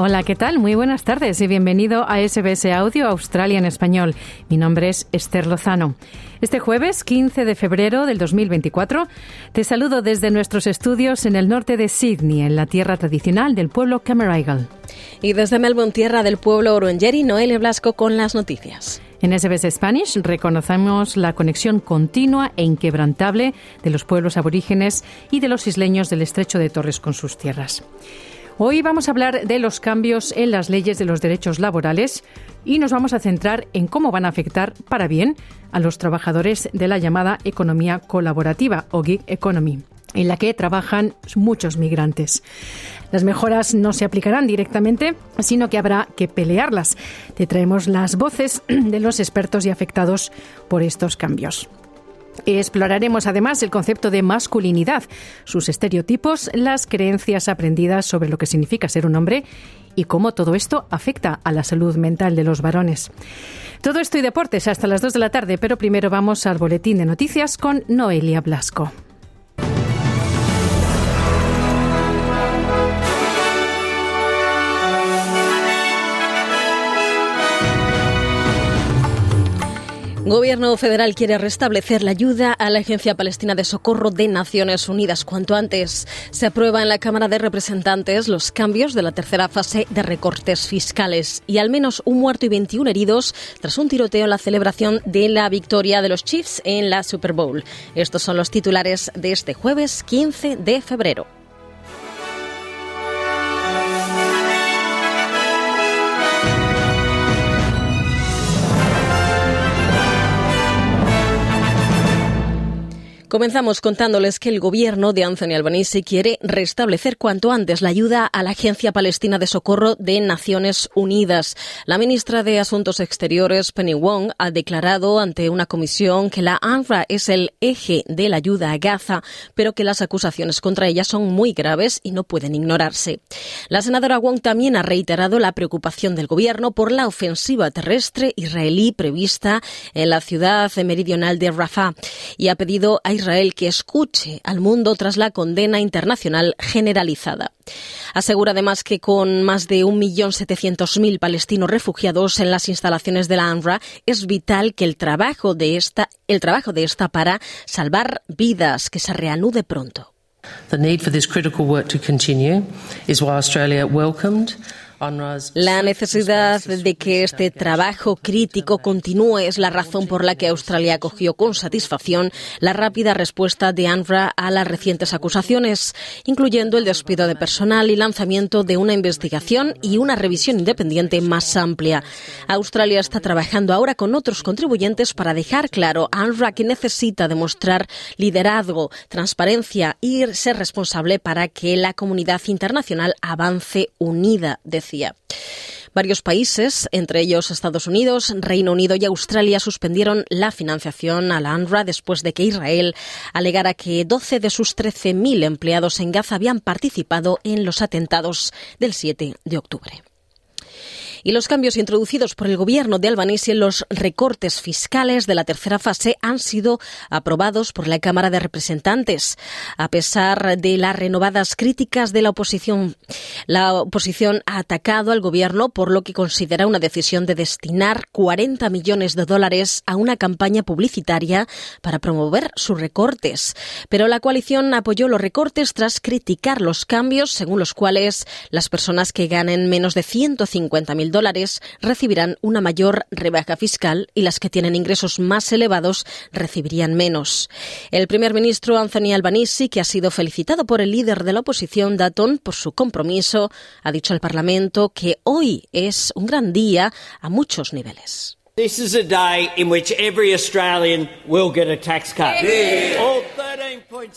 Hola, ¿qué tal? Muy buenas tardes y bienvenido a SBS Audio Australia en Español. Mi nombre es Esther Lozano. Este jueves 15 de febrero del 2024 te saludo desde nuestros estudios en el norte de Sydney, en la tierra tradicional del pueblo Cammeraygal. Y desde Melbourne, tierra del pueblo Orangeri, Noelia Blasco con las noticias. En SBS Spanish reconocemos la conexión continua e inquebrantable de los pueblos aborígenes y de los isleños del estrecho de Torres con sus tierras. Hoy vamos a hablar de los cambios en las leyes de los derechos laborales y nos vamos a centrar en cómo van a afectar para bien a los trabajadores de la llamada economía colaborativa o gig economy en la que trabajan muchos migrantes. Las mejoras no se aplicarán directamente, sino que habrá que pelearlas. Te traemos las voces de los expertos y afectados por estos cambios. Exploraremos además el concepto de masculinidad, sus estereotipos, las creencias aprendidas sobre lo que significa ser un hombre y cómo todo esto afecta a la salud mental de los varones. Todo esto y deportes hasta las 2 de la tarde, pero primero vamos al boletín de noticias con Noelia Blasco. Gobierno federal quiere restablecer la ayuda a la Agencia Palestina de Socorro de Naciones Unidas cuanto antes. Se aprueba en la Cámara de Representantes los cambios de la tercera fase de recortes fiscales y al menos un muerto y 21 heridos tras un tiroteo en la celebración de la victoria de los Chiefs en la Super Bowl. Estos son los titulares de este jueves 15 de febrero. Comenzamos contándoles que el gobierno de Anthony Albanese quiere restablecer cuanto antes la ayuda a la Agencia Palestina de Socorro de Naciones Unidas. La ministra de Asuntos Exteriores, Penny Wong, ha declarado ante una comisión que la ANRA es el eje de la ayuda a Gaza, pero que las acusaciones contra ella son muy graves y no pueden ignorarse. La senadora Wong también ha reiterado la preocupación del gobierno por la ofensiva terrestre israelí prevista en la ciudad meridional de Rafah y ha pedido a Israel que escuche al mundo tras la condena internacional generalizada. Asegura además que con más de 1.700.000 palestinos refugiados en las instalaciones de la UNRWA es vital que el trabajo de esta, el trabajo de esta para salvar vidas que se reanude pronto. The need for this critical work to continue is why Australia welcomed la necesidad de que este trabajo crítico continúe es la razón por la que Australia acogió con satisfacción la rápida respuesta de UNRWA a las recientes acusaciones, incluyendo el despido de personal y lanzamiento de una investigación y una revisión independiente más amplia. Australia está trabajando ahora con otros contribuyentes para dejar claro a UNRWA que necesita demostrar liderazgo, transparencia y ser responsable para que la comunidad internacional avance unida, Varios países, entre ellos Estados Unidos, Reino Unido y Australia, suspendieron la financiación a la UNRWA después de que Israel alegara que 12 de sus 13.000 empleados en Gaza habían participado en los atentados del 7 de octubre y los cambios introducidos por el gobierno de Albanese en los recortes fiscales de la tercera fase han sido aprobados por la Cámara de Representantes. A pesar de las renovadas críticas de la oposición, la oposición ha atacado al gobierno por lo que considera una decisión de destinar 40 millones de dólares a una campaña publicitaria para promover sus recortes. Pero la coalición apoyó los recortes tras criticar los cambios según los cuales las personas que ganen menos de 150.000 dólares recibirán una mayor rebaja fiscal y las que tienen ingresos más elevados recibirían menos. El primer ministro Anthony Albanese, que ha sido felicitado por el líder de la oposición, Dutton, por su compromiso, ha dicho al Parlamento que hoy es un gran día a muchos niveles.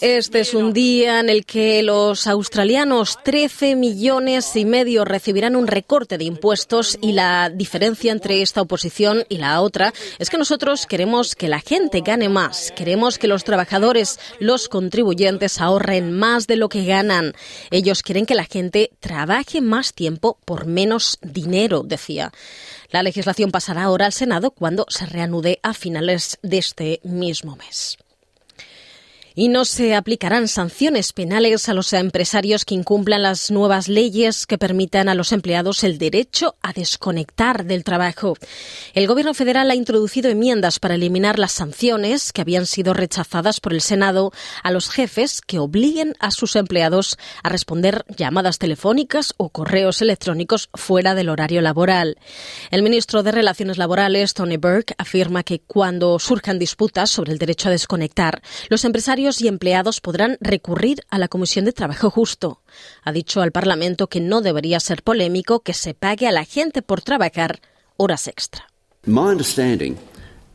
Este es un día en el que los australianos, 13 millones y medio, recibirán un recorte de impuestos y la diferencia entre esta oposición y la otra es que nosotros queremos que la gente gane más, queremos que los trabajadores, los contribuyentes ahorren más de lo que ganan. Ellos quieren que la gente trabaje más tiempo por menos dinero, decía. La legislación pasará ahora al Senado cuando se reanude a finales de este mismo mes. Y no se aplicarán sanciones penales a los empresarios que incumplan las nuevas leyes que permitan a los empleados el derecho a desconectar del trabajo. El Gobierno federal ha introducido enmiendas para eliminar las sanciones que habían sido rechazadas por el Senado a los jefes que obliguen a sus empleados a responder llamadas telefónicas o correos electrónicos fuera del horario laboral. El ministro de Relaciones Laborales, Tony Burke, afirma que cuando surjan disputas sobre el derecho a desconectar, los empresarios y empleados podrán recurrir a la Comisión de Trabajo Justo. Ha dicho al Parlamento que no debería ser polémico que se pague a la gente por trabajar horas extra. My understanding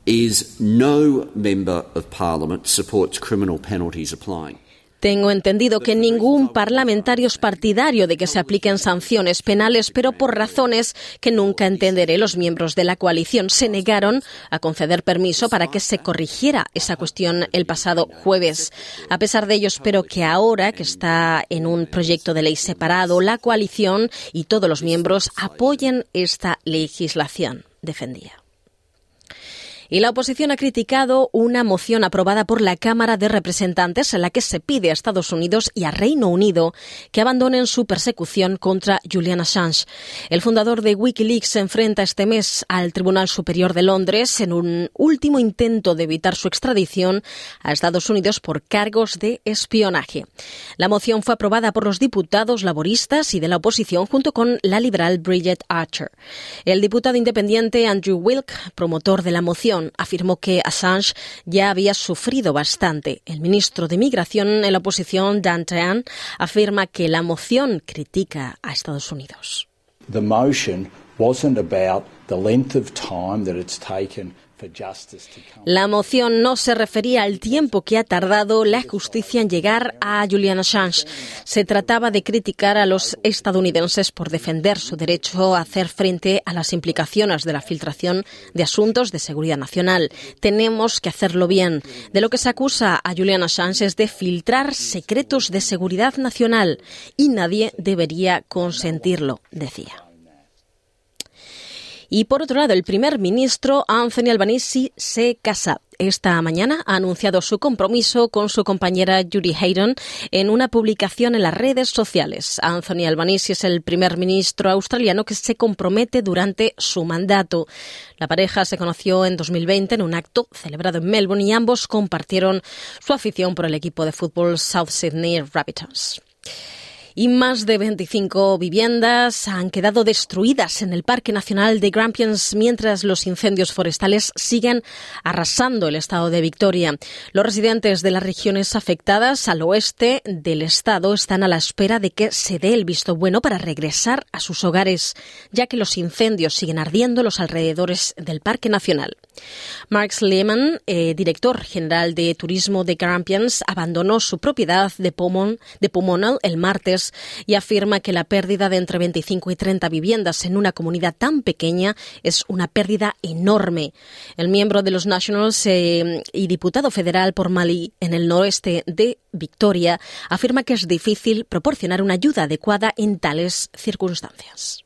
is no member of parliament supports criminal penalties applying. Tengo entendido que ningún parlamentario es partidario de que se apliquen sanciones penales, pero por razones que nunca entenderé, los miembros de la coalición se negaron a conceder permiso para que se corrigiera esa cuestión el pasado jueves. A pesar de ello, espero que ahora que está en un proyecto de ley separado, la coalición y todos los miembros apoyen esta legislación, defendía. Y la oposición ha criticado una moción aprobada por la Cámara de Representantes en la que se pide a Estados Unidos y a Reino Unido que abandonen su persecución contra Julian Assange. El fundador de Wikileaks se enfrenta este mes al Tribunal Superior de Londres en un último intento de evitar su extradición a Estados Unidos por cargos de espionaje. La moción fue aprobada por los diputados laboristas y de la oposición junto con la liberal Bridget Archer. El diputado independiente Andrew Wilk, promotor de la moción, afirmó que Assange ya había sufrido bastante. El ministro de Migración en la oposición, Dan Tehan, afirma que la moción critica a Estados Unidos. The motion wasn't about the length of time that it's taken la moción no se refería al tiempo que ha tardado la justicia en llegar a Julian Assange. Se trataba de criticar a los estadounidenses por defender su derecho a hacer frente a las implicaciones de la filtración de asuntos de seguridad nacional. Tenemos que hacerlo bien. De lo que se acusa a Julian Assange es de filtrar secretos de seguridad nacional y nadie debería consentirlo, decía. Y por otro lado, el primer ministro Anthony Albanese se casa. Esta mañana ha anunciado su compromiso con su compañera Judy Hayden en una publicación en las redes sociales. Anthony Albanese es el primer ministro australiano que se compromete durante su mandato. La pareja se conoció en 2020 en un acto celebrado en Melbourne y ambos compartieron su afición por el equipo de fútbol South Sydney Rabbitohs y más de 25 viviendas han quedado destruidas en el Parque Nacional de Grampians mientras los incendios forestales siguen arrasando el estado de Victoria. Los residentes de las regiones afectadas al oeste del estado están a la espera de que se dé el visto bueno para regresar a sus hogares, ya que los incendios siguen ardiendo los alrededores del Parque Nacional. Mark Lehman, eh, director general de turismo de Grampians, abandonó su propiedad de, Pomon, de Pomonal el martes y afirma que la pérdida de entre 25 y 30 viviendas en una comunidad tan pequeña es una pérdida enorme. El miembro de los Nationals eh, y diputado federal por Mali en el noroeste de Victoria afirma que es difícil proporcionar una ayuda adecuada en tales circunstancias.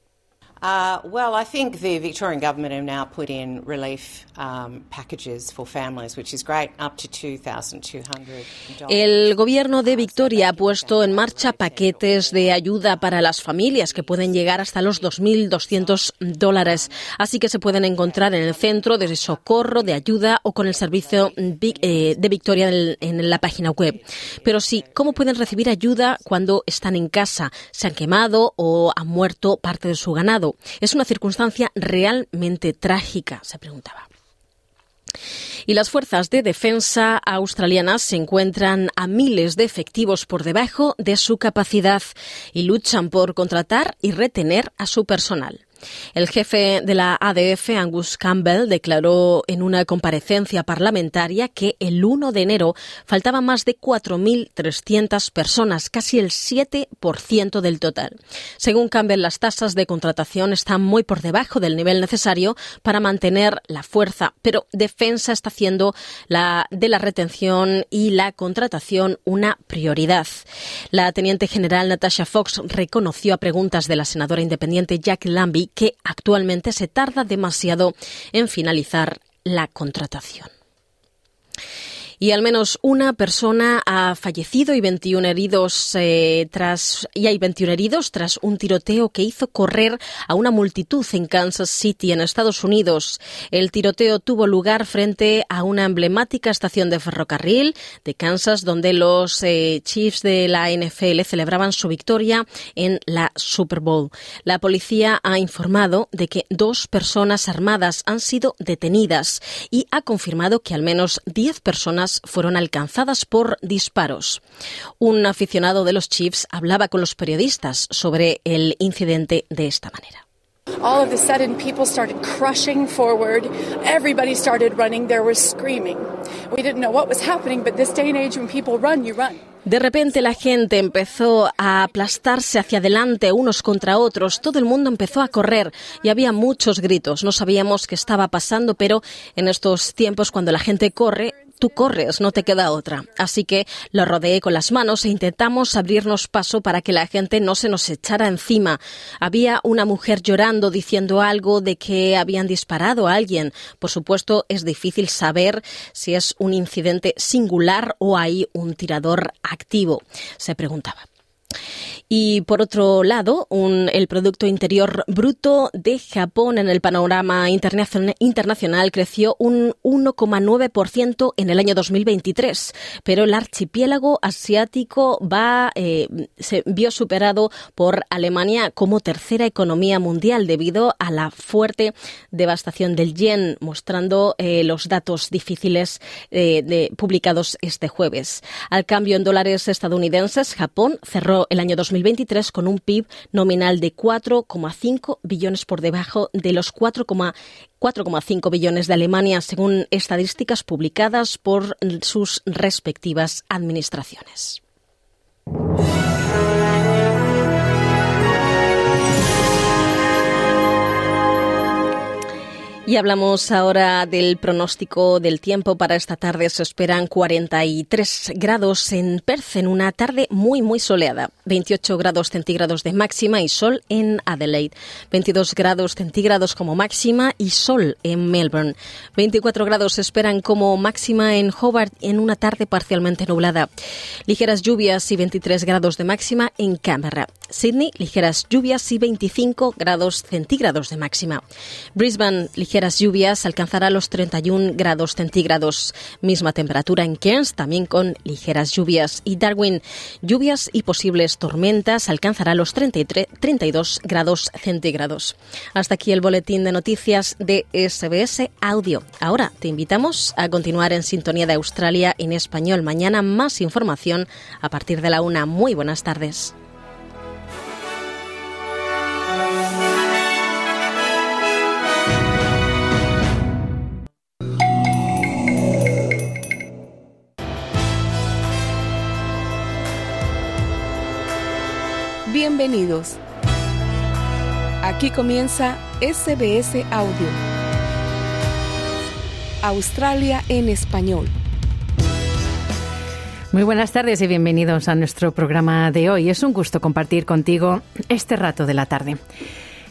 Uh, well, I think the Victorian government have now put in relief um, packages for families, which is great, up to $2,200. El gobierno de Victoria ha puesto en marcha paquetes de ayuda para las familias que pueden llegar hasta los 2.200 dólares. Así que se pueden encontrar en el centro de socorro, de ayuda o con el servicio eh, de Victoria en, la página web. Pero sí, ¿cómo pueden recibir ayuda cuando están en casa? Se han quemado o han muerto parte de su ganado. Es una circunstancia realmente trágica, se preguntaba. Y las fuerzas de defensa australianas se encuentran a miles de efectivos por debajo de su capacidad y luchan por contratar y retener a su personal. El jefe de la ADF, Angus Campbell, declaró en una comparecencia parlamentaria que el 1 de enero faltaban más de 4.300 personas, casi el 7% del total. Según Campbell, las tasas de contratación están muy por debajo del nivel necesario para mantener la fuerza, pero Defensa está haciendo la, de la retención y la contratación una prioridad. La teniente general Natasha Fox reconoció a preguntas de la senadora independiente Jack Lambie que actualmente se tarda demasiado en finalizar la contratación y al menos una persona ha fallecido y 21 heridos eh, tras y hay 21 heridos tras un tiroteo que hizo correr a una multitud en Kansas City en Estados Unidos. El tiroteo tuvo lugar frente a una emblemática estación de ferrocarril de Kansas donde los eh, Chiefs de la NFL celebraban su victoria en la Super Bowl. La policía ha informado de que dos personas armadas han sido detenidas y ha confirmado que al menos 10 personas fueron alcanzadas por disparos. Un aficionado de los Chiefs hablaba con los periodistas sobre el incidente de esta manera. All of a sudden, people started crushing forward. Everybody started running. There was screaming. We didn't know what was happening, but this day and age, when people run, you run. De repente la gente empezó a aplastarse hacia adelante unos contra otros, todo el mundo empezó a correr y había muchos gritos. No sabíamos qué estaba pasando, pero en estos tiempos cuando la gente corre, tú corres, no te queda otra. Así que lo rodeé con las manos e intentamos abrirnos paso para que la gente no se nos echara encima. Había una mujer llorando diciendo algo de que habían disparado a alguien. Por supuesto, es difícil saber si es un incidente singular o hay un tirador activo, se preguntaba. Y por otro lado, el Producto Interior Bruto de Japón en el panorama internacional creció un 1,9% en el año 2023, pero el archipiélago asiático va, eh, se vio superado por Alemania como tercera economía mundial debido a la fuerte devastación del yen, mostrando eh, los datos difíciles eh, de, publicados este jueves. Al cambio en dólares estadounidenses, Japón cerró el año 2023 2023 con un PIB nominal de 4,5 billones por debajo de los 4,5 billones de Alemania, según estadísticas publicadas por sus respectivas administraciones. Y hablamos ahora del pronóstico del tiempo para esta tarde. Se esperan 43 grados en Perth en una tarde muy, muy soleada. 28 grados centígrados de máxima y sol en Adelaide. 22 grados centígrados como máxima y sol en Melbourne. 24 grados se esperan como máxima en Hobart en una tarde parcialmente nublada. Ligeras lluvias y 23 grados de máxima en Canberra. Sydney, ligeras lluvias y 25 grados centígrados de máxima. Brisbane, ligeras lluvias, alcanzará los 31 grados centígrados. Misma temperatura en Cairns, también con ligeras lluvias. Y Darwin, lluvias y posibles tormentas, alcanzará los 33, 32 grados centígrados. Hasta aquí el boletín de noticias de SBS Audio. Ahora te invitamos a continuar en sintonía de Australia en español. Mañana más información a partir de la una. Muy buenas tardes. Bienvenidos. Aquí comienza SBS Audio. Australia en español. Muy buenas tardes y bienvenidos a nuestro programa de hoy. Es un gusto compartir contigo este rato de la tarde.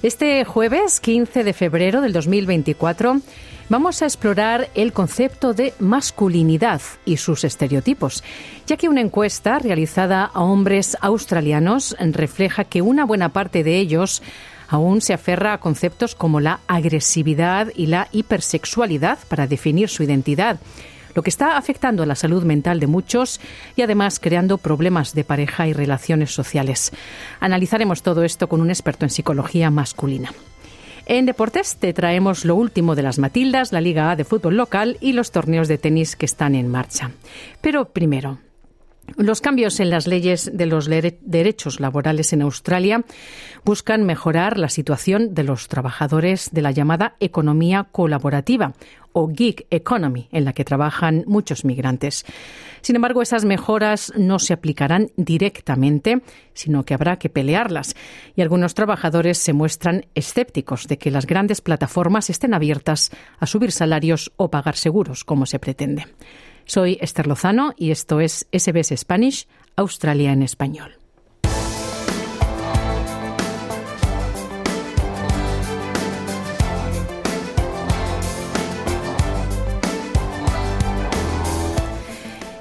Este jueves 15 de febrero del 2024 vamos a explorar el concepto de masculinidad y sus estereotipos, ya que una encuesta realizada a hombres australianos refleja que una buena parte de ellos aún se aferra a conceptos como la agresividad y la hipersexualidad para definir su identidad lo que está afectando a la salud mental de muchos y además creando problemas de pareja y relaciones sociales. Analizaremos todo esto con un experto en psicología masculina. En deportes te traemos lo último de las Matildas, la Liga A de fútbol local y los torneos de tenis que están en marcha. Pero primero, Los cambios en las leyes de los derechos laborales en Australia buscan mejorar la situación de los trabajadores de la llamada economía colaborativa o gig economy, en la que trabajan muchos migrantes. Sin embargo, esas mejoras no se aplicarán directamente, sino que habrá que pelearlas. Y algunos trabajadores se muestran escépticos de que las grandes plataformas estén abiertas a subir salarios o pagar seguros, como se pretende. Soy Esther Lozano y esto es SBS Spanish, Australia en español.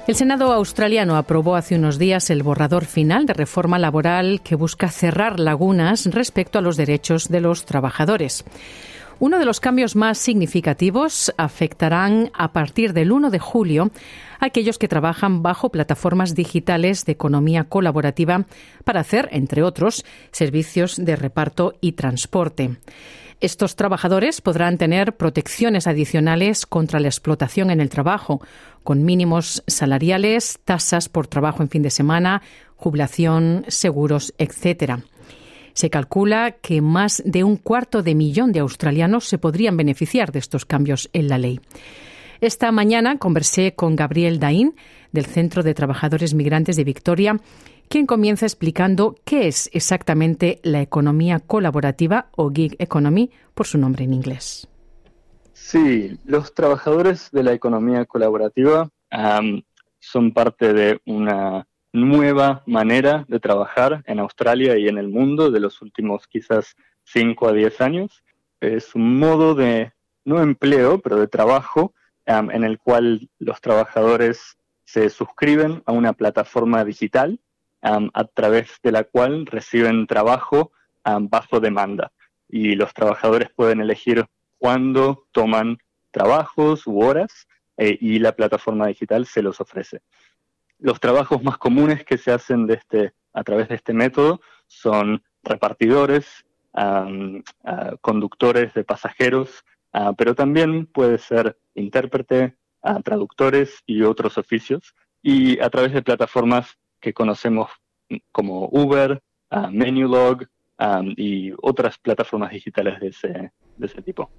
El Senado australiano aprobó hace unos días el borrador final de reforma laboral que busca cerrar lagunas respecto a los derechos de los trabajadores. Uno de los cambios más significativos afectarán a partir del 1 de julio a aquellos que trabajan bajo plataformas digitales de economía colaborativa para hacer, entre otros, servicios de reparto y transporte. Estos trabajadores podrán tener protecciones adicionales contra la explotación en el trabajo, con mínimos salariales, tasas por trabajo en fin de semana, jubilación, seguros, etcétera. Se calcula que más de un cuarto de millón de australianos se podrían beneficiar de estos cambios en la ley. Esta mañana conversé con Gabriel Daín, del Centro de Trabajadores Migrantes de Victoria, quien comienza explicando qué es exactamente la economía colaborativa o gig economy, por su nombre en inglés. Sí, los trabajadores de la economía colaborativa son parte de una nueva manera de trabajar en Australia y en el mundo de los últimos quizás 5 a 10 años. Es un modo de, no empleo, pero de trabajo en el cual los trabajadores se suscriben a una plataforma digital a través de la cual reciben trabajo bajo demanda. Y los trabajadores pueden elegir cuándo toman trabajos u horas eh, y la plataforma digital se los ofrece. Los trabajos más comunes que se hacen de este, a través de este método son repartidores, conductores de pasajeros, pero también puede ser intérprete, traductores y otros oficios, y a través de plataformas que conocemos como Uber, Menulog y otras plataformas digitales de ese, de ese tipo.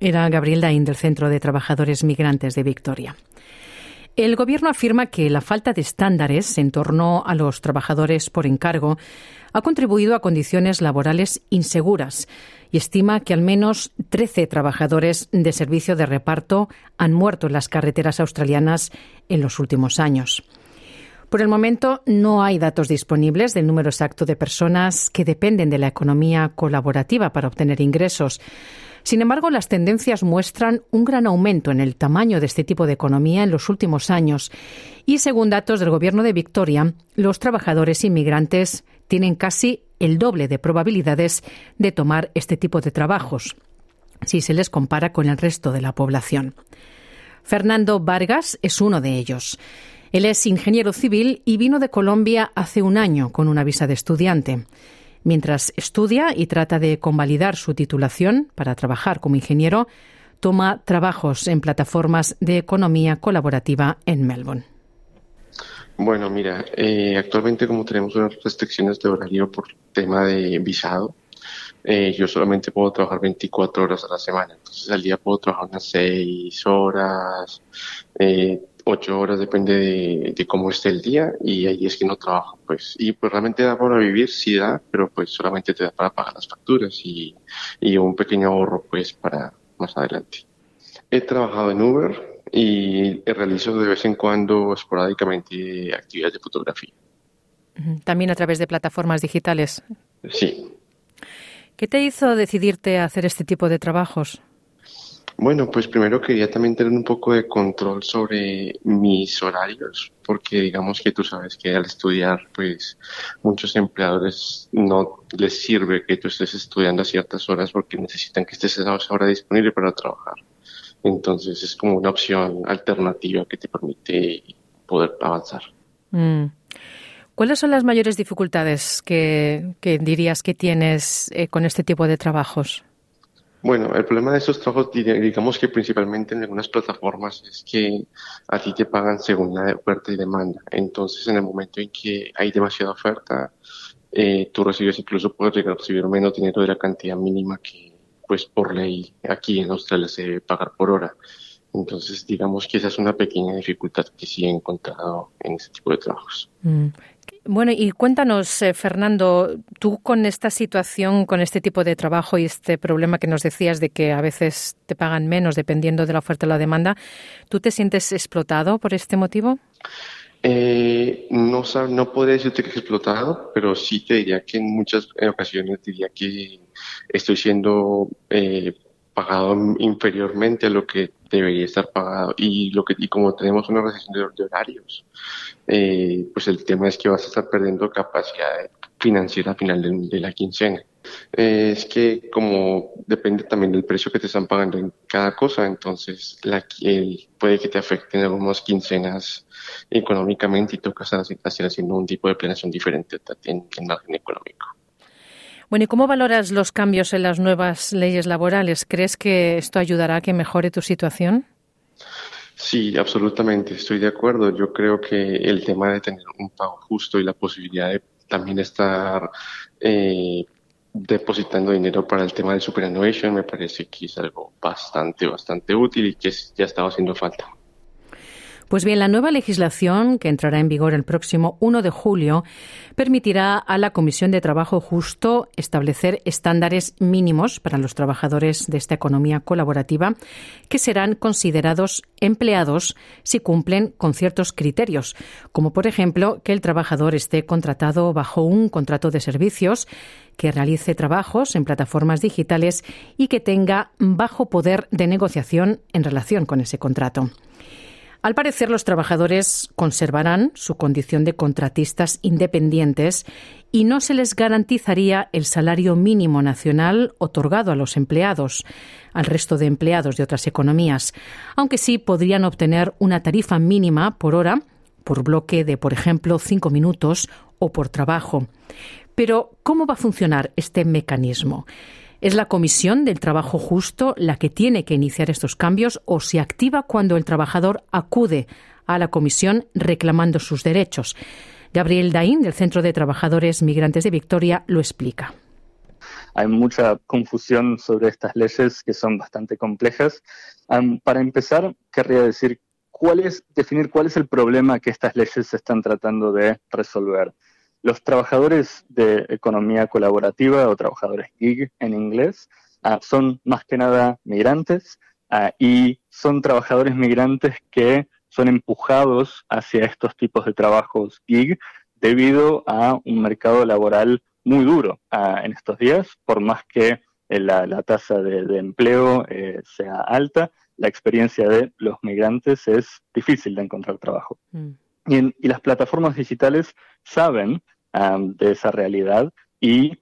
Era Gabriel Dain del Centro de Trabajadores Migrantes de Victoria. El Gobierno afirma que la falta de estándares en torno a los trabajadores por encargo ha contribuido a condiciones laborales inseguras y estima que al menos 13 trabajadores de servicio de reparto han muerto en las carreteras australianas en los últimos años. Por el momento no hay datos disponibles del número exacto de personas que dependen de la economía colaborativa para obtener ingresos. Sin embargo, las tendencias muestran un gran aumento en el tamaño de este tipo de economía en los últimos años y, según datos del Gobierno de Victoria, los trabajadores inmigrantes tienen casi el doble de probabilidades de tomar este tipo de trabajos si se les compara con el resto de la población. Fernando Vargas es uno de ellos. Él es ingeniero civil y vino de Colombia hace un año con una visa de estudiante. Mientras estudia y trata de convalidar su titulación para trabajar como ingeniero, toma trabajos en plataformas de economía colaborativa en Melbourne. Bueno, mira, eh, actualmente como tenemos unas restricciones de horario por tema de visado, eh, yo solamente puedo trabajar 24 horas a la semana. Entonces al día puedo trabajar unas 6 horas, eh, ocho horas, depende de, cómo esté el día y ahí es que no trabajo, pues. Y pues realmente da para vivir, sí da, pero pues solamente te da para pagar las facturas y, un pequeño ahorro pues para más adelante. He trabajado en Uber y realizo de vez en cuando esporádicamente actividades de fotografía. También a través de plataformas digitales. Sí. ¿Qué te hizo decidirte a hacer este tipo de trabajos? Bueno, pues primero quería también tener un poco de control sobre mis horarios, porque digamos que tú sabes que al estudiar, pues muchos empleadores no les sirve que tú estés estudiando a ciertas horas porque necesitan que estés a esa hora disponible para trabajar. Entonces es como una opción alternativa que te permite poder avanzar. Mm. ¿Cuáles son las mayores dificultades que, dirías que tienes eh, con este tipo de trabajos? Bueno, el problema de estos trabajos, digamos que principalmente en algunas plataformas, es que a ti te pagan según la oferta y demanda. Entonces, en el momento en que hay demasiada oferta, eh, tú recibes incluso puedes recibir menos dinero de la cantidad mínima que, pues, por ley aquí en Australia se debe pagar por hora. Entonces, digamos que esa es una pequeña dificultad que sí he encontrado en este tipo de trabajos. Mm. Bueno, y cuéntanos, eh, Fernando, tú con esta situación, con este tipo de trabajo y este problema que nos decías de que a veces te pagan menos dependiendo de la oferta o la demanda, ¿tú te sientes explotado por este motivo? Eh, no, no podría decirte que explotado, pero sí te diría que en muchas ocasiones diría que estoy siendo eh, pagado inferiormente a lo que debería estar pagado y lo que y como tenemos una recesión de, horarios eh, pues el tema es que vas a estar perdiendo capacidad financiera al final de, la quincena. Eh, es que como depende también del precio que te están pagando en cada cosa entonces la, puede que te afecten algunas quincenas económicamente y toca estar haciendo un tipo de planeación diferente en, en margen económico bueno, ¿y cómo valoras los cambios en las nuevas leyes laborales? ¿Crees que esto ayudará a que mejore tu situación? Sí, absolutamente, estoy de acuerdo. Yo creo que el tema de tener un pago justo y la posibilidad de también estar eh, depositando dinero para el tema del superannuation me parece que es algo bastante, bastante útil y que ya estaba haciendo falta. Pues bien, la nueva legislación, que entrará en vigor el próximo 1 de julio, permitirá a la Comisión de Trabajo Justo establecer estándares mínimos para los trabajadores de esta economía colaborativa que serán considerados empleados si cumplen con ciertos criterios, como por ejemplo que el trabajador esté contratado bajo un contrato de servicios, que realice trabajos en plataformas digitales y que tenga bajo poder de negociación en relación con ese contrato. Al parecer, los trabajadores conservarán su condición de contratistas independientes y no se les garantizaría el salario mínimo nacional otorgado a los empleados, al resto de empleados de otras economías, aunque sí podrían obtener una tarifa mínima por hora, por bloque de, por ejemplo, cinco minutos o por trabajo. Pero, ¿cómo va a funcionar este mecanismo? ¿Es la Comisión del Trabajo Justo la que tiene que iniciar estos cambios o se activa cuando el trabajador acude a la Comisión reclamando sus derechos? Gabriel Daín, del Centro de Trabajadores Migrantes de Victoria, lo explica. Hay mucha confusión sobre estas leyes que son bastante complejas. para empezar, querría decir cuál es, definir cuál es el problema que estas leyes se están tratando de resolver. Los trabajadores de economía colaborativa o trabajadores gig en inglés ah, son más que nada migrantes ah, y son trabajadores migrantes que son empujados hacia estos tipos de trabajos gig debido a un mercado laboral muy duro ah, en estos días, por más que eh, la, tasa de, empleo eh, sea alta, la experiencia de los migrantes es difícil de encontrar trabajo. Mm. Y, las plataformas digitales saben de esa realidad y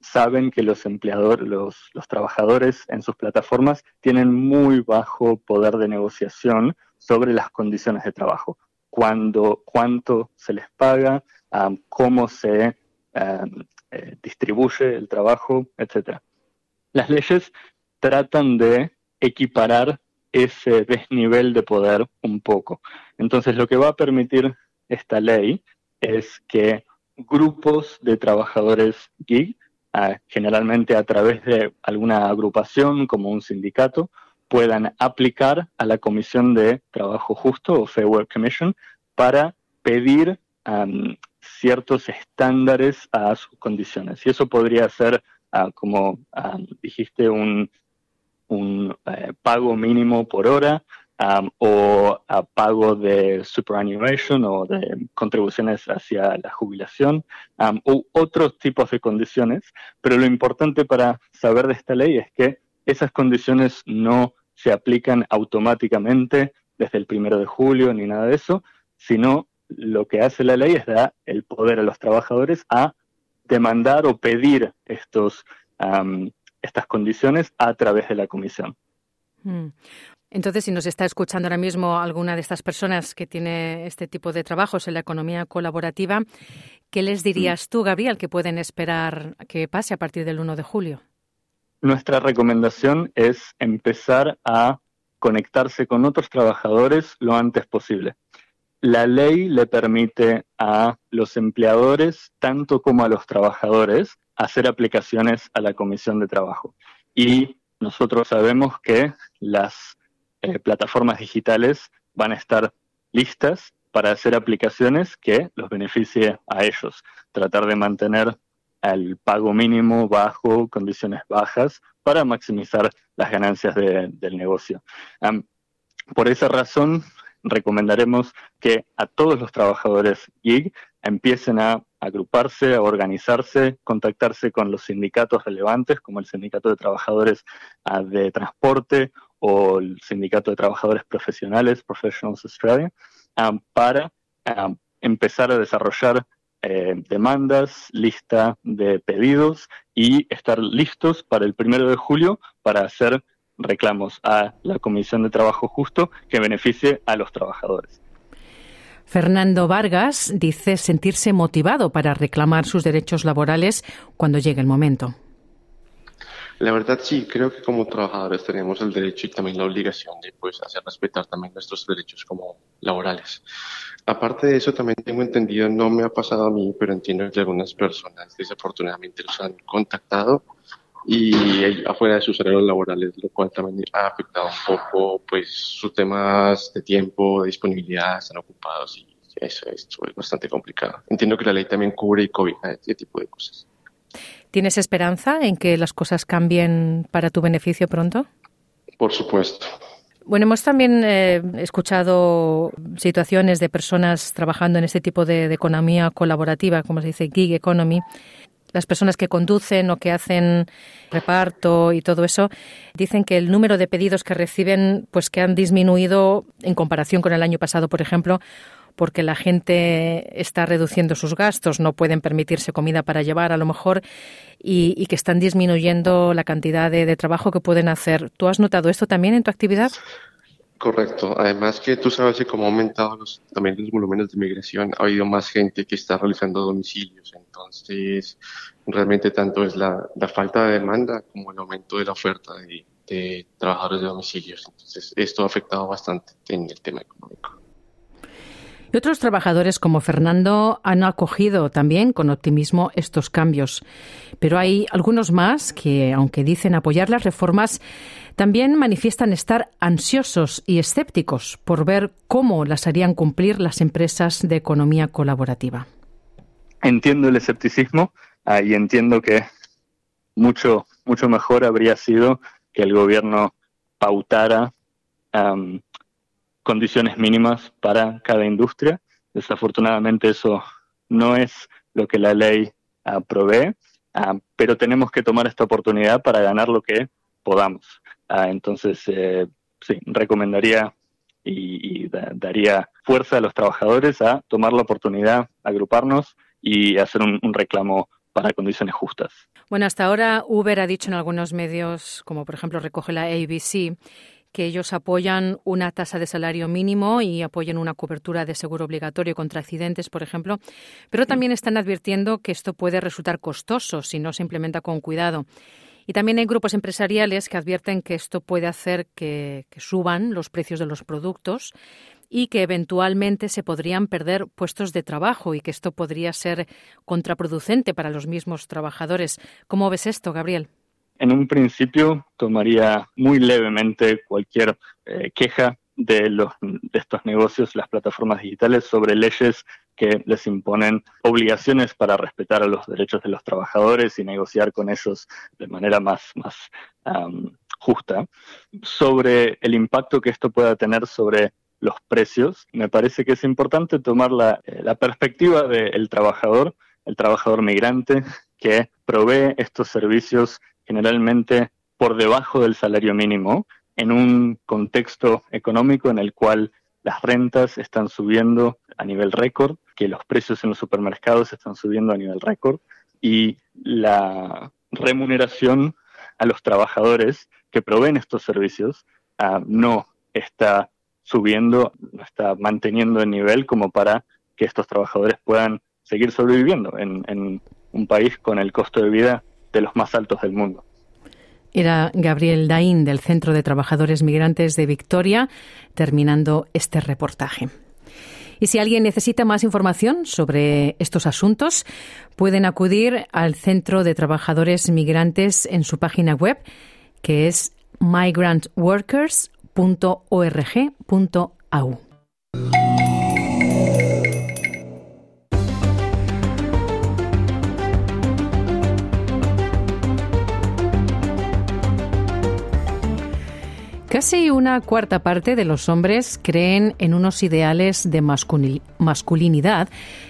saben que los empleadores, los, trabajadores en sus plataformas tienen muy bajo poder de negociación sobre las condiciones de trabajo, cuándo, cuánto se les paga, cómo se eh, distribuye el trabajo, etc. Las leyes tratan de equiparar ese desnivel de poder un poco. Entonces, lo que va a permitir esta ley es que grupos de trabajadores gig, ah, generalmente a través de alguna agrupación como un sindicato, puedan aplicar a la Comisión de Trabajo Justo o Fair Work Commission para pedir ciertos estándares a sus condiciones. Y eso podría ser, ah, como dijiste, un, un eh, pago mínimo por hora o a pago de superannuation o de contribuciones hacia la jubilación u otros tipos de condiciones. Pero lo importante para saber de esta ley es que esas condiciones no se aplican automáticamente desde el primero de julio ni nada de eso, sino lo que hace la ley es dar el poder a los trabajadores a demandar o pedir estos estas condiciones a través de la comisión. Mm. Entonces, si nos está escuchando ahora mismo alguna de estas personas que tiene este tipo de trabajos en la economía colaborativa, ¿qué les dirías tú, Gabriel, que pueden esperar que pase a partir del 1 de julio? nuestra recomendación es empezar a conectarse con otros trabajadores lo antes posible. La ley le permite a los empleadores, tanto como a los trabajadores, hacer aplicaciones a la Comisión de Trabajo. Y nosotros sabemos que las eh, plataformas digitales van a estar listas para hacer aplicaciones que los beneficie a ellos. Tratar de mantener el pago mínimo bajo, condiciones bajas, para maximizar las ganancias del negocio. por esa razón, recomendaremos que a todos los trabajadores gig empiecen a agruparse, a organizarse, contactarse con los sindicatos relevantes, como el Sindicato de Trabajadores ah, de Transporte o el Sindicato de Trabajadores Profesionales, Professionals Australia, ah, para ah, empezar a desarrollar eh, demandas, lista de pedidos y estar listos para el primero de julio para hacer reclamos a la Comisión de Trabajo Justo que beneficie a los trabajadores. Fernando Vargas dice sentirse motivado para reclamar sus derechos laborales cuando llegue el momento. La verdad sí, creo que como trabajadores tenemos el derecho y también la obligación de pues, hacer respetar también nuestros derechos como laborales. Aparte de eso, también tengo entendido, no me ha pasado a mí, pero entiendo que algunas personas desafortunadamente los han contactado y afuera de sus horarios laborales, lo cual también ha afectado un poco pues sus temas de tiempo, de disponibilidad, están ocupados y eso, es bastante complicado. Entiendo que la ley también cubre y cobija este tipo de cosas. ¿Tienes esperanza en que las cosas cambien para tu beneficio pronto? Por supuesto. Bueno, hemos también eh, escuchado situaciones de personas trabajando en este tipo de, economía colaborativa, como se dice, gig economy, las personas que conducen o que hacen reparto y todo eso, dicen que el número de pedidos que reciben, pues que han disminuido en comparación con el año pasado, por ejemplo, porque la gente está reduciendo sus gastos, no pueden permitirse comida para llevar a lo mejor y, que están disminuyendo la cantidad de, de trabajo que pueden hacer. ¿Tú has notado esto también en tu actividad? Correcto. Además que tú sabes que como ha aumentado los, también los volúmenes de migración, ha habido más gente que está realizando domicilios. Entonces, realmente tanto es la, falta de demanda como el aumento de la oferta de, de trabajadores de domicilios. Entonces, esto ha afectado bastante en el tema económico. Y otros trabajadores como Fernando han acogido también con optimismo estos cambios. Pero hay algunos más que, aunque dicen apoyar las reformas, también manifiestan estar ansiosos y escépticos por ver cómo las harían cumplir las empresas de economía colaborativa. Entiendo el escepticismo ah, y entiendo que mucho, mucho mejor habría sido que el gobierno pautara condiciones mínimas para cada industria. Desafortunadamente eso no es lo que la ley ah, provee, ah, pero tenemos que tomar esta oportunidad para ganar lo que podamos. Ah, entonces, eh, sí, recomendaría y, daría fuerza a los trabajadores a tomar la oportunidad, agruparnos y hacer un, un reclamo para condiciones justas. Bueno, hasta ahora Uber ha dicho en algunos medios, como por ejemplo recoge la ABC, que ellos apoyan una tasa de salario mínimo y apoyan una cobertura de seguro obligatorio contra accidentes, por ejemplo, pero también están advirtiendo que esto puede resultar costoso si no se implementa con cuidado. Y también hay grupos empresariales que advierten que esto puede hacer que, suban los precios de los productos y que eventualmente se podrían perder puestos de trabajo y que esto podría ser contraproducente para los mismos trabajadores. ¿Cómo ves esto, Gabriel? En un principio tomaría muy levemente cualquier eh, queja de, los, estos negocios, las plataformas digitales, sobre leyes que les imponen obligaciones para respetar a los derechos de los trabajadores y negociar con ellos de manera más, más justa. Sobre el impacto que esto pueda tener sobre los precios, me parece que es importante tomar la, eh, la perspectiva del trabajador, el trabajador migrante, que provee estos servicios generalmente por debajo del salario mínimo, en un contexto económico en el cual las rentas están subiendo a nivel récord, que los precios en los supermercados están subiendo a nivel récord y la remuneración a los trabajadores que proveen estos servicios ah, no está subiendo, no está manteniendo el nivel como para que estos trabajadores puedan seguir sobreviviendo en un país con el costo de vida de los más altos del mundo. Era Gabriel Daín del Centro de Trabajadores Migrantes de Victoria terminando este reportaje. Y si alguien necesita más información sobre estos asuntos, pueden acudir al Centro de Trabajadores Migrantes en su página web, que es migrantworkers.org.au. Casi una cuarta parte de los hombres creen en unos ideales de masculinidad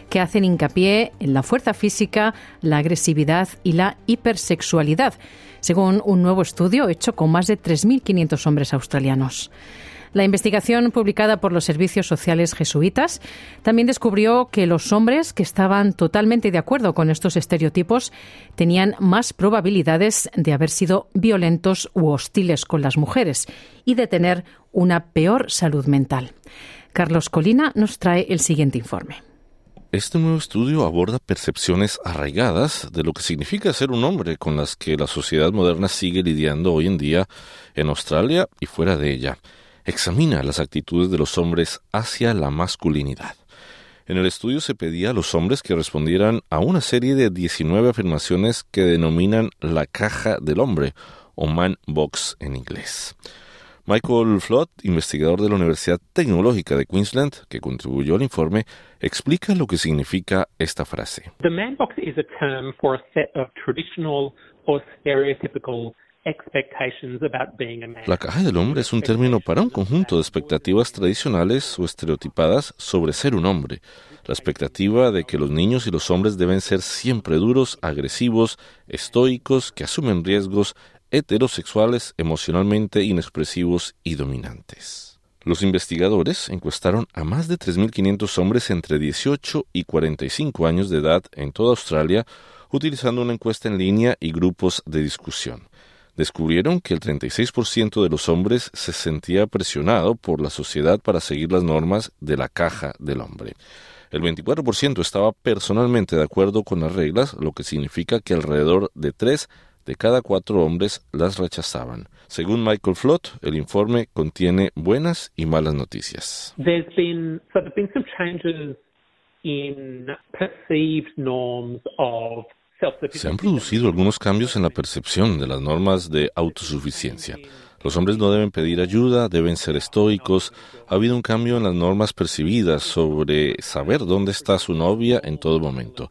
que hacen hincapié en la fuerza física, la agresividad y la hipersexualidad, según un nuevo estudio hecho con más de 3.500 hombres australianos. La investigación publicada por los servicios sociales jesuitas también descubrió que los hombres que estaban totalmente de acuerdo con estos estereotipos tenían más probabilidades de haber sido violentos u hostiles con las mujeres y de tener una peor salud mental. Carlos Colina nos trae el siguiente informe. Este nuevo estudio aborda percepciones arraigadas de lo que significa ser un hombre con las que la sociedad moderna sigue lidiando hoy en día en Australia y fuera de ella examina las actitudes de los hombres hacia la masculinidad. En el estudio se pedía a los hombres que respondieran a una serie de 19 afirmaciones que denominan la caja del hombre, o man box en inglés. Michael Flood, investigador de la Universidad Tecnológica de Queensland, que contribuyó al informe, explica lo que significa esta frase. The man box is a term for a set of traditional or stereotypical la caja del hombre es un término para un conjunto de expectativas tradicionales o estereotipadas sobre ser un hombre. La expectativa de que los niños y los hombres deben ser siempre duros, agresivos, estoicos, que asumen riesgos, heterosexuales, emocionalmente inexpresivos y dominantes. Los investigadores encuestaron a más de 3.500 hombres entre 18 y 45 años de edad en toda Australia utilizando una encuesta en línea y grupos de discusión descubrieron que el 36% de los hombres se sentía presionado por la sociedad para seguir las normas de la caja del hombre. El 24% estaba personalmente de acuerdo con las reglas, lo que significa que alrededor de tres de cada cuatro hombres las rechazaban. Según Michael Flott, el informe contiene buenas y malas noticias. Se han producido algunos cambios en la percepción de las normas de autosuficiencia. Los hombres no deben pedir ayuda, deben ser estoicos. Ha habido un cambio en las normas percibidas sobre saber dónde está su novia en todo momento.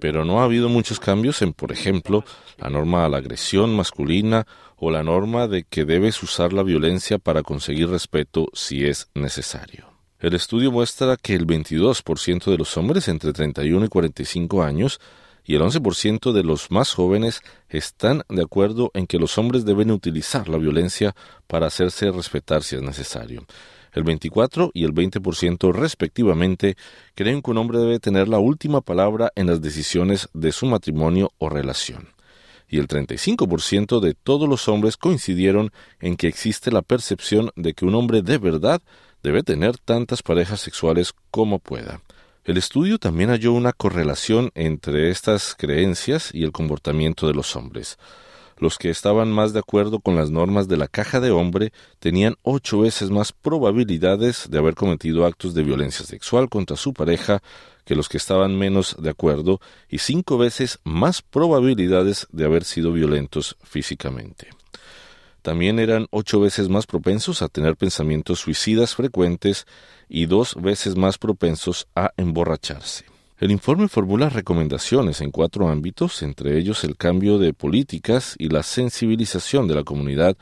Pero no ha habido muchos cambios en, por ejemplo, la norma a la agresión masculina o la norma de que debes usar la violencia para conseguir respeto si es necesario. El estudio muestra que el 22% de los hombres entre 31 y 45 años y el 11% de los más jóvenes están de acuerdo en que los hombres deben utilizar la violencia para hacerse respetar si es necesario. El 24 y el 20% respectivamente creen que un hombre debe tener la última palabra en las decisiones de su matrimonio o relación. Y el 35% de todos los hombres coincidieron en que existe la percepción de que un hombre de verdad debe tener tantas parejas sexuales como pueda. El estudio también halló una correlación entre estas creencias y el comportamiento de los hombres. Los que estaban más de acuerdo con las normas de la caja de hombre tenían ocho veces más probabilidades de haber cometido actos de violencia sexual contra su pareja que los que estaban menos de acuerdo y cinco veces más probabilidades de haber sido violentos físicamente también eran ocho veces más propensos a tener pensamientos suicidas frecuentes y dos veces más propensos a emborracharse. El informe formula recomendaciones en cuatro ámbitos, entre ellos el cambio de políticas y la sensibilización de la comunidad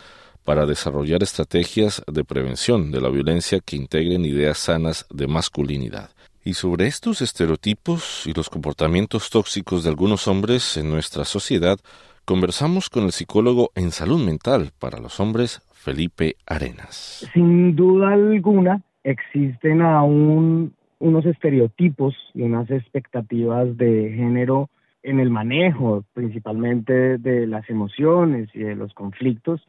para desarrollar estrategias de prevención de la violencia que integren ideas sanas de masculinidad. Y sobre estos estereotipos y los comportamientos tóxicos de algunos hombres en nuestra sociedad, Conversamos con el psicólogo en salud mental para los hombres, Felipe Arenas. Sin duda alguna, existen aún unos estereotipos y unas expectativas de género en el manejo principalmente de las emociones y de los conflictos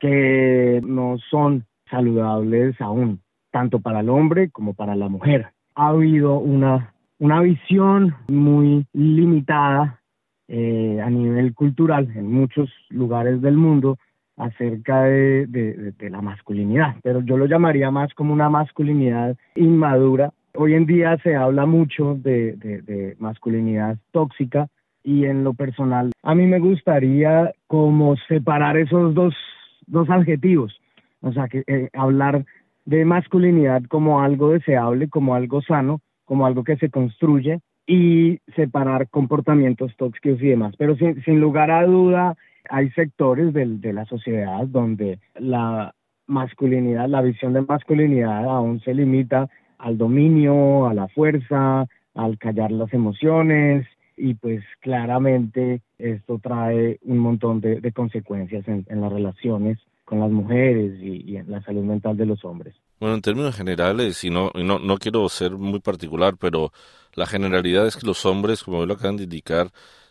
que no son saludables aún, tanto para el hombre como para la mujer. Ha habido una, una visión muy limitada eh, a nivel cultural en muchos lugares del mundo acerca de, la masculinidad, pero yo lo llamaría más como una masculinidad inmadura. Hoy en día se habla mucho de, de masculinidad tóxica y en lo personal a mí me gustaría como separar esos dos, dos adjetivos, o sea, que eh, hablar de masculinidad como algo deseable, como algo sano, como algo que se construye y separar comportamientos tóxicos y demás. Pero sin, sin lugar a duda, hay sectores de la sociedad donde la masculinidad, la visión de masculinidad aún se limita al dominio, a la fuerza, al callar las emociones y pues claramente esto trae un montón de, consecuencias en, las relaciones con las mujeres y, en la salud mental de los hombres. Bueno, en términos generales, y no, no, no quiero ser muy particular, pero la generalidad es que los hombres, como lo acaban de indicar,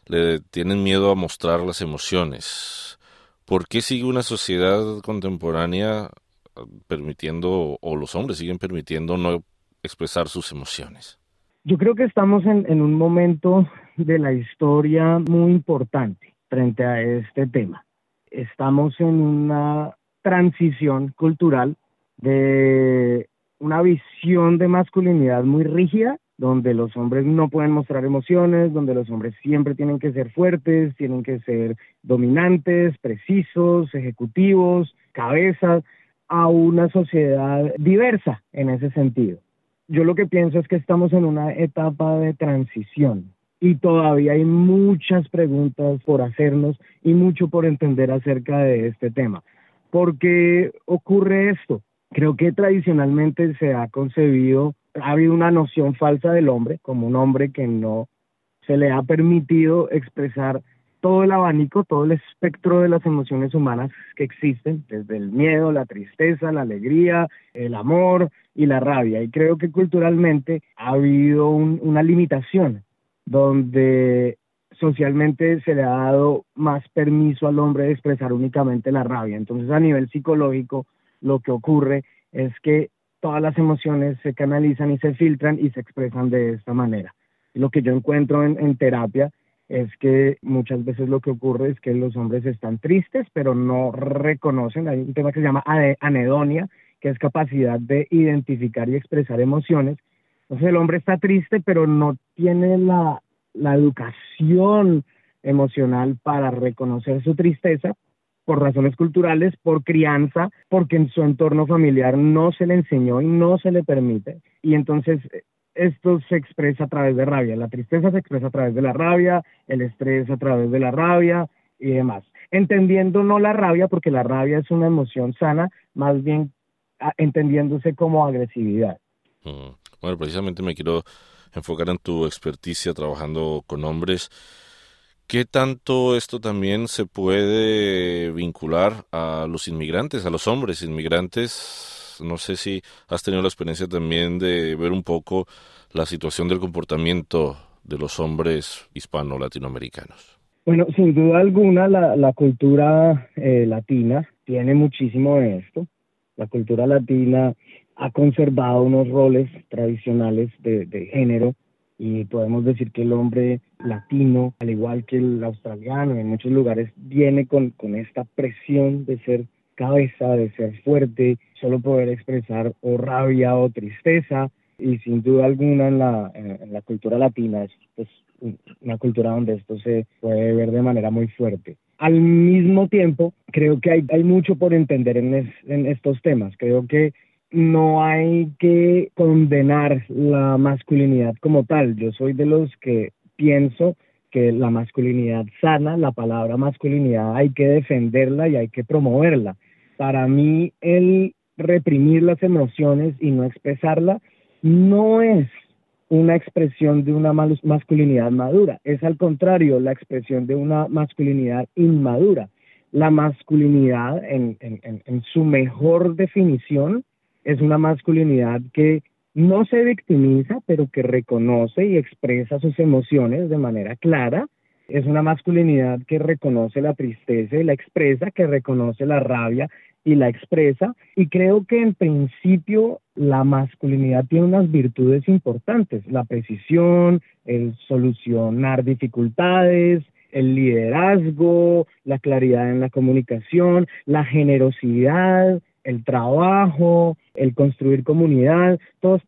le tienen miedo a mostrar las emociones. ¿Por qué sigue una sociedad contemporánea permitiendo, o los hombres siguen permitiendo no expresar sus emociones? Yo creo que estamos en, en un momento de la historia muy importante frente a este tema. Estamos en una transición cultural de una visión de masculinidad muy rígida donde los hombres no pueden mostrar emociones, donde los hombres siempre tienen que ser fuertes, tienen que ser dominantes, precisos, ejecutivos, cabezas, a una sociedad diversa en ese sentido. Yo lo que pienso es que estamos en una etapa de transición y todavía hay muchas preguntas por hacernos y mucho por entender acerca de este tema. ¿Por qué ocurre esto? Creo que tradicionalmente se ha concebido ha habido una noción falsa del hombre, como un hombre que no se le ha permitido expresar todo el abanico, todo el espectro de las emociones humanas que existen, desde el miedo, la tristeza, la alegría, el amor y la rabia. Y creo que culturalmente ha habido una limitación donde socialmente se le ha dado más permiso al hombre de expresar únicamente la rabia. Entonces a nivel psicológico lo que ocurre es que todas las emociones se canalizan y se filtran y se expresan de esta manera. Lo que yo encuentro en, terapia es que muchas veces lo que ocurre es que los hombres están tristes, pero no reconocen, hay un tema que se llama anedonia, que es capacidad de identificar y expresar emociones. Entonces el hombre está triste, pero no tiene la, la educación emocional para reconocer su tristeza, por razones culturales, por crianza, porque en su entorno familiar no se le enseñó y no se le permite. Y entonces esto se expresa a través de rabia. La tristeza se expresa a través de la rabia, el estrés a través de la rabia y demás. Entendiendo no la rabia, porque la rabia es una emoción sana, más bien entendiéndose como agresividad. Mm. Bueno, precisamente me quiero enfocar en tu experticia trabajando con hombres. ¿Qué tanto esto también se puede vincular a los inmigrantes, a los hombres inmigrantes? No sé si has tenido la experiencia también de ver un poco la situación del comportamiento de los hombres hispano-latinoamericanos. Bueno, sin duda alguna la, la cultura eh, latina tiene muchísimo de esto. La cultura latina ha conservado unos roles tradicionales de, de género y podemos decir que el hombre latino, al igual que el australiano en muchos lugares, viene con, con esta presión de ser cabeza, de ser fuerte, solo poder expresar o rabia o tristeza y sin duda alguna en la, en, la cultura latina es pues, una cultura donde esto se puede ver de manera muy fuerte. Al mismo tiempo, creo que hay, hay mucho por entender en, en estos temas. Creo que no hay que condenar la masculinidad como tal. Yo soy de los que pienso que la masculinidad sana, la palabra masculinidad hay que defenderla y hay que promoverla. Para mí el reprimir las emociones y no expresarla no es una expresión de una masculinidad madura, es al contrario la expresión de una masculinidad inmadura. La masculinidad en, en su mejor definición es una masculinidad que no se victimiza, pero que reconoce y expresa sus emociones de manera clara. Es una masculinidad que reconoce la tristeza y la expresa, que reconoce la rabia y la expresa. Y creo que en principio la masculinidad tiene unas virtudes importantes, la precisión, el solucionar dificultades, el liderazgo, la claridad en la comunicación, la generosidad, el trabajo, el construir comunidad,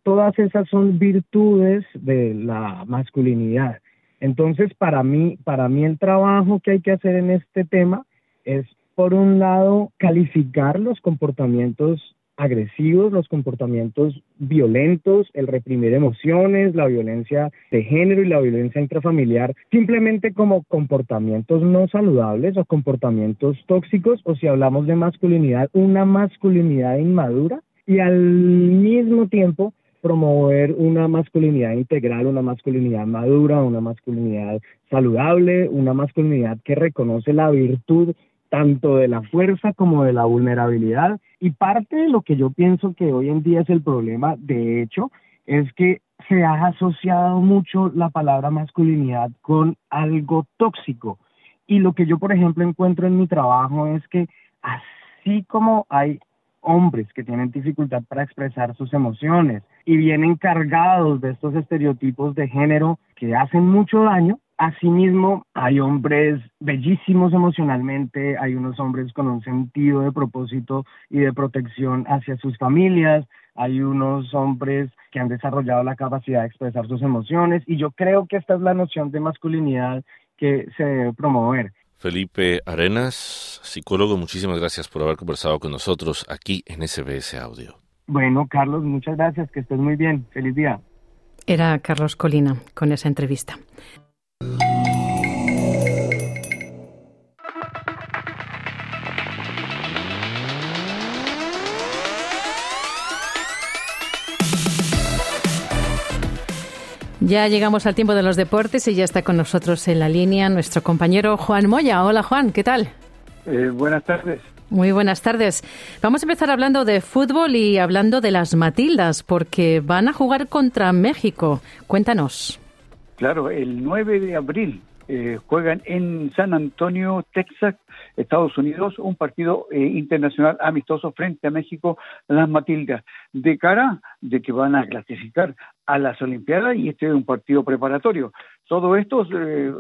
todas esas son virtudes de la masculinidad. Entonces, para mí, para mí el trabajo que hay que hacer en este tema es, por un lado, calificar los comportamientos agresivos, los comportamientos violentos, el reprimir emociones, la violencia de género y la violencia intrafamiliar, simplemente como comportamientos no saludables o comportamientos tóxicos, o si hablamos de masculinidad, una masculinidad inmadura y al mismo tiempo promover una masculinidad integral, una masculinidad madura, una masculinidad saludable, una masculinidad que reconoce la virtud tanto de la fuerza como de la vulnerabilidad. Y parte de lo que yo pienso que hoy en día es el problema, de hecho, es que se ha asociado mucho la palabra masculinidad con algo tóxico. Y lo que yo, por ejemplo, encuentro en mi trabajo es que así como hay hombres que tienen dificultad para expresar sus emociones y vienen cargados de estos estereotipos de género que hacen mucho daño, Asimismo, hay hombres bellísimos emocionalmente, hay unos hombres con un sentido de propósito y de protección hacia sus familias, hay unos hombres que han desarrollado la capacidad de expresar sus emociones y yo creo que esta es la noción de masculinidad que se debe promover. Felipe Arenas, psicólogo, muchísimas gracias por haber conversado con nosotros aquí en SBS Audio. Bueno, Carlos, muchas gracias, que estés muy bien. Feliz día. Era Carlos Colina con esa entrevista. Ya llegamos al tiempo de los deportes y ya está con nosotros en la línea nuestro compañero Juan Moya. Hola Juan, ¿qué tal? Eh, buenas tardes. Muy buenas tardes. Vamos a empezar hablando de fútbol y hablando de las Matildas, porque van a jugar contra México. Cuéntanos. Claro, el 9 de abril eh, juegan en San Antonio, Texas, Estados Unidos, un partido eh, internacional amistoso frente a México, las Matildas, de cara de que van a clasificar a las Olimpiadas y este es un partido preparatorio. Todo esto, eh,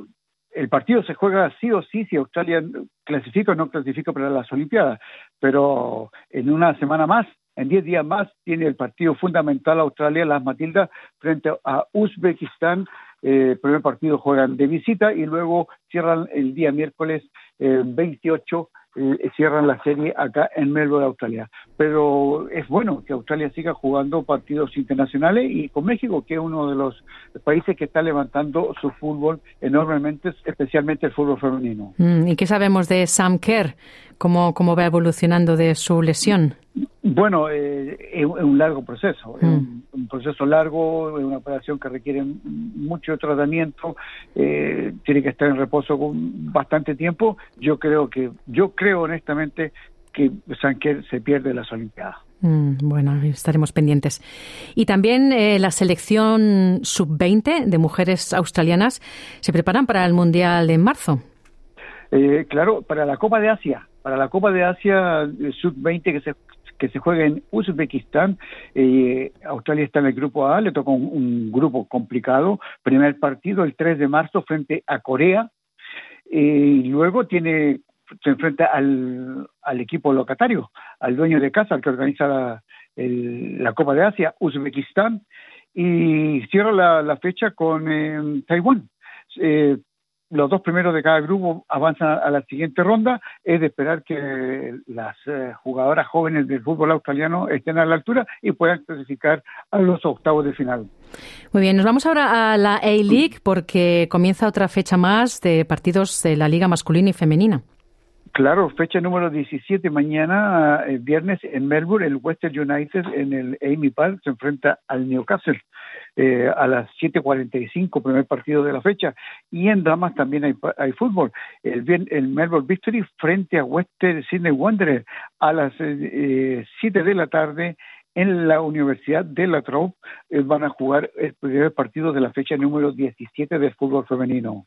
el partido se juega sí o sí si Australia clasifica o no clasifica para las Olimpiadas, pero en una semana más en 10 días más tiene el partido fundamental Australia, las Matildas, frente a Uzbekistán eh, primer partido juegan de visita y luego cierran el día miércoles eh, 28 eh, cierran la serie acá en Melbourne, Australia. Pero es bueno que Australia siga jugando partidos internacionales y con México, que es uno de los países que está levantando su fútbol enormemente, especialmente el fútbol femenino. Mm, ¿Y qué sabemos de Sam Kerr? ¿Cómo, cómo va evolucionando de su lesión? Bueno, eh, es un largo proceso, es un, mm. proceso largo, es una operación que requiere mucho tratamiento, eh, tiene que estar en reposo con bastante tiempo. Yo creo que, yo creo honestamente que Sanquer se pierde las Olimpiadas. Mm, bueno, estaremos pendientes. Y también eh, la selección sub-20 de mujeres australianas se preparan para el Mundial en marzo. Eh, claro, para la Copa de Asia, para la Copa de Asia sub-20 que se que se juega en Uzbekistán. Eh, Australia está en el grupo A, le toca un, grupo complicado. Primer partido el 3 de marzo frente a Corea. Eh, y luego tiene se enfrenta al, al equipo locatario, al dueño de casa, al que organiza la, Copa de Asia, Uzbekistán, y cierra la, fecha con eh, Taiwán. Los dos primeros de cada grupo avanzan a la siguiente ronda, es de esperar que las eh, jugadoras jóvenes del fútbol australiano estén a la altura y puedan clasificar a los octavos de final. Muy bien, nos vamos ahora a la A-League porque comienza otra fecha más de partidos de la Liga masculina y femenina. Claro, fecha número 17 mañana, eh, viernes en Melbourne, el Western United en el Amy Park se enfrenta al Newcastle eh, a las 7.45, primer partido de la fecha. Y en damas también hay, hay fútbol. El, el Melbourne Victory frente a Western Sydney Wanderers a las eh, 7 de la tarde en la Universidad de La Trobe eh, van a jugar el primer partido de la fecha número 17 del fútbol femenino.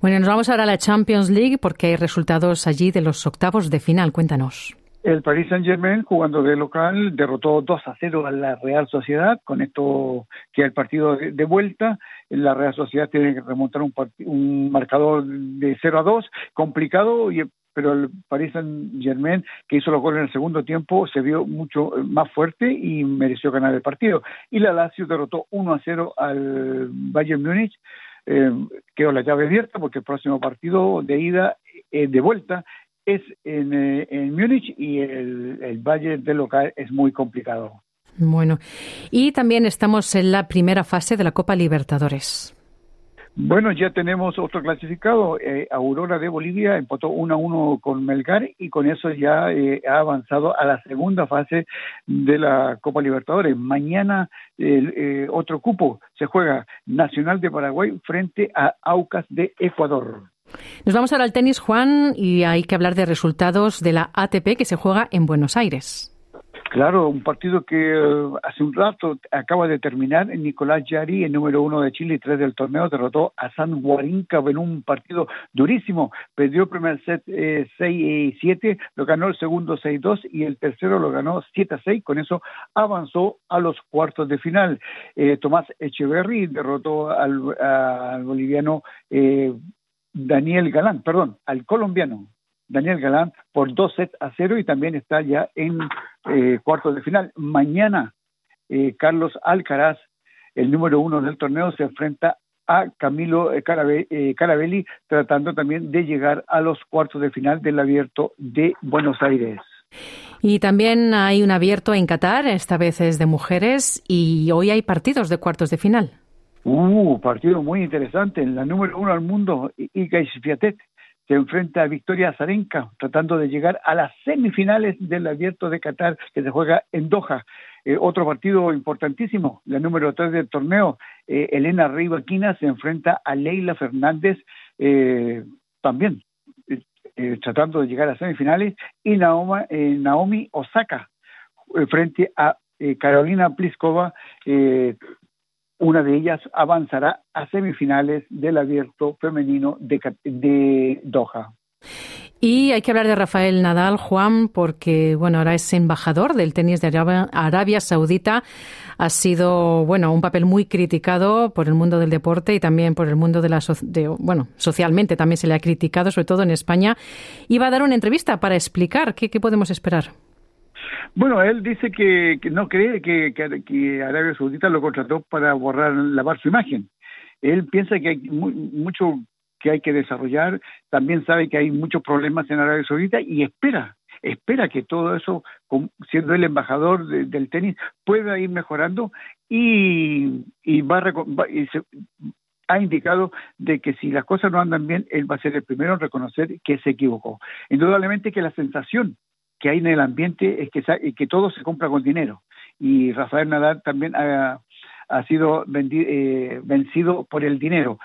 Bueno, nos vamos ahora a la Champions League porque hay resultados allí de los octavos de final. Cuéntanos. El Paris Saint Germain, jugando de local, derrotó 2 a 0 a la Real Sociedad, con esto que el partido de, vuelta. La Real Sociedad tiene que remontar un, un marcador de 0 a 2, complicado, y, pero el Paris Saint Germain, que hizo los goles en el segundo tiempo, se vio mucho más fuerte y mereció ganar el partido. Y la Lazio derrotó 1 a 0 al Bayern Múnich. Eh, quedó la llave abierta porque el próximo partido de ida, eh, de vuelta, es en, eh, en Múnich y el, el valle del local es muy complicado. Bueno, y también estamos en la primera fase de la Copa Libertadores. Bueno, ya tenemos otro clasificado. Eh, Aurora de Bolivia empató 1 a 1 con Melgar y con eso ya eh, ha avanzado a la segunda fase de la Copa Libertadores. Mañana el otro cupo se juega Nacional de Paraguay frente a Aucas de Ecuador. Nos vamos ahora al tenis, Juan, y hay que hablar de resultados de la ATP que se juega en Buenos Aires. Claro, un partido que eh, hace un rato acaba de terminar. Nicolás Yari, el número uno de Chile y tres del torneo, derrotó a San Guarinca en un partido durísimo. Perdió el primer set eh, 6 7, lo ganó el segundo 6-2 y el tercero lo ganó 7-6. Con eso avanzó a los cuartos de final. Eh, Tomás Echeverry derrotó al, al boliviano eh, Daniel Galán, perdón, al colombiano Daniel Galán por dos sets a cero y también está ya en eh, cuartos de final. Mañana eh, Carlos Alcaraz, el número uno del torneo, se enfrenta a Camilo eh, Carabelli, tratando también de llegar a los cuartos de final del abierto de Buenos Aires. Y también hay un abierto en Qatar, esta vez es de mujeres, y hoy hay partidos de cuartos de final. Uh, partido muy interesante. La número uno al mundo, Iga Swiatek, se enfrenta a Victoria Azarenka, tratando de llegar a las semifinales del Abierto de Qatar, que se juega en Doha. Eh, otro partido importantísimo, la número tres del torneo, eh, Elena Rivaquina se enfrenta a Leila Fernández, eh, también tratando de llegar a semifinales, y Naomi, Naomi Osaka frente a Carolina Pliskova, una de ellas avanzará a semifinales del abierto femenino de, Doha. Y hay que hablar de Rafael Nadal, Juan, porque bueno, ahora es embajador del tenis de Arabia, Saudita. Ha sido bueno un papel muy criticado por el mundo del deporte y también por el mundo de la de, bueno socialmente también se le ha criticado, sobre todo en España. Y va a dar una entrevista para explicar qué, qué podemos esperar. Bueno, él dice que, no cree que, Arabia Saudita lo contrató para borrar, lavar su imagen. Él piensa que hay mucho que hay que desarrollar, también sabe que hay muchos problemas en Arabia Saudita y espera, espera que todo eso, siendo el embajador del tenis, pueda ir mejorando y, y va, y se, ha indicado de que si las cosas no andan bien, él va a ser el primero en reconocer que se equivocó. Indudablemente que la sensación que hay en el ambiente es que, que todo se compra con dinero. Y Rafael Nadal también ha, ha sido eh, vencido por el dinero.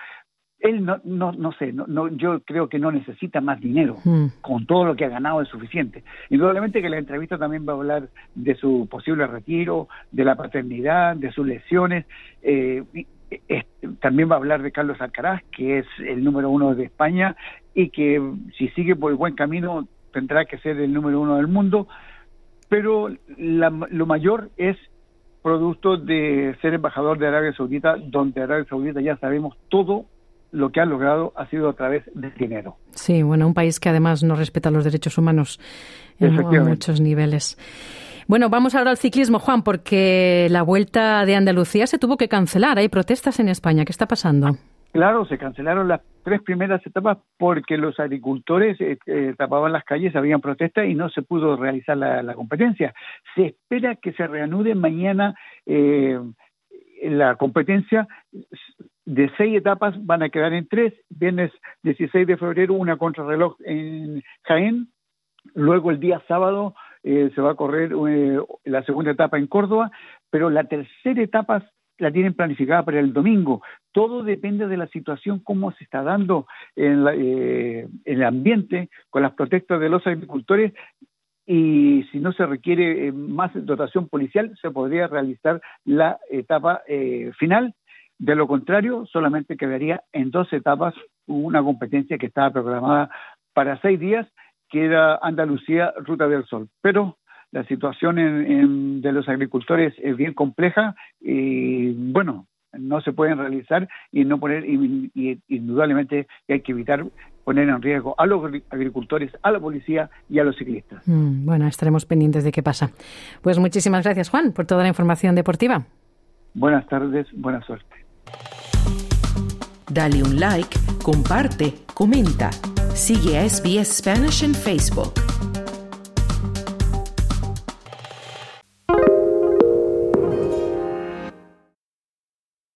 Él no, no, no sé, no, no, yo creo que no necesita más dinero. Hmm. Con todo lo que ha ganado es suficiente. Indudablemente que la entrevista también va a hablar de su posible retiro, de la paternidad, de sus lesiones. Eh, también va a hablar de Carlos Alcaraz, que es el número uno de España y que si sigue por el buen camino tendrá que ser el número uno del mundo, pero lo mayor es producto de ser embajador de Arabia Saudita, donde Arabia Saudita ya sabemos todo lo que ha logrado ha sido a través del dinero. Sí, bueno, un país que además no respeta los derechos humanos en muchos niveles. Bueno, vamos ahora al ciclismo, Juan, porque la vuelta de Andalucía se tuvo que cancelar. Hay protestas en España. ¿Qué está pasando? Claro, se cancelaron las tres primeras etapas porque los agricultores eh, eh, tapaban las calles, habían protestas y no se pudo realizar la, competencia. Se espera que se reanude mañana eh, la competencia. De seis etapas van a quedar en tres. Viernes 16 de febrero una contrarreloj en Jaén. Luego el día sábado se va a correr la segunda etapa en Córdoba, pero la tercera etapa la tienen planificada para el domingo. Todo depende de la situación, cómo se está dando en, eh, el ambiente con las protestas de los agricultores y si no se requiere eh, más dotación policial, se podría realizar la etapa eh, final. De lo contrario, solamente quedaría en dos etapas una competencia que estaba programada para seis días queda Andalucía, Ruta del Sol. Pero la situación de los agricultores es bien compleja y bueno, no se pueden realizar y no poner y, indudablemente hay que evitar poner en riesgo a los agricultores, a la policía y a los ciclistas. Mm, bueno, estaremos pendientes de qué pasa. Pues muchísimas gracias, Juan, por toda la información deportiva. Buenas tardes, buena suerte. Dale un like, comparte, comenta. Sigue a SBS Spanish en Facebook.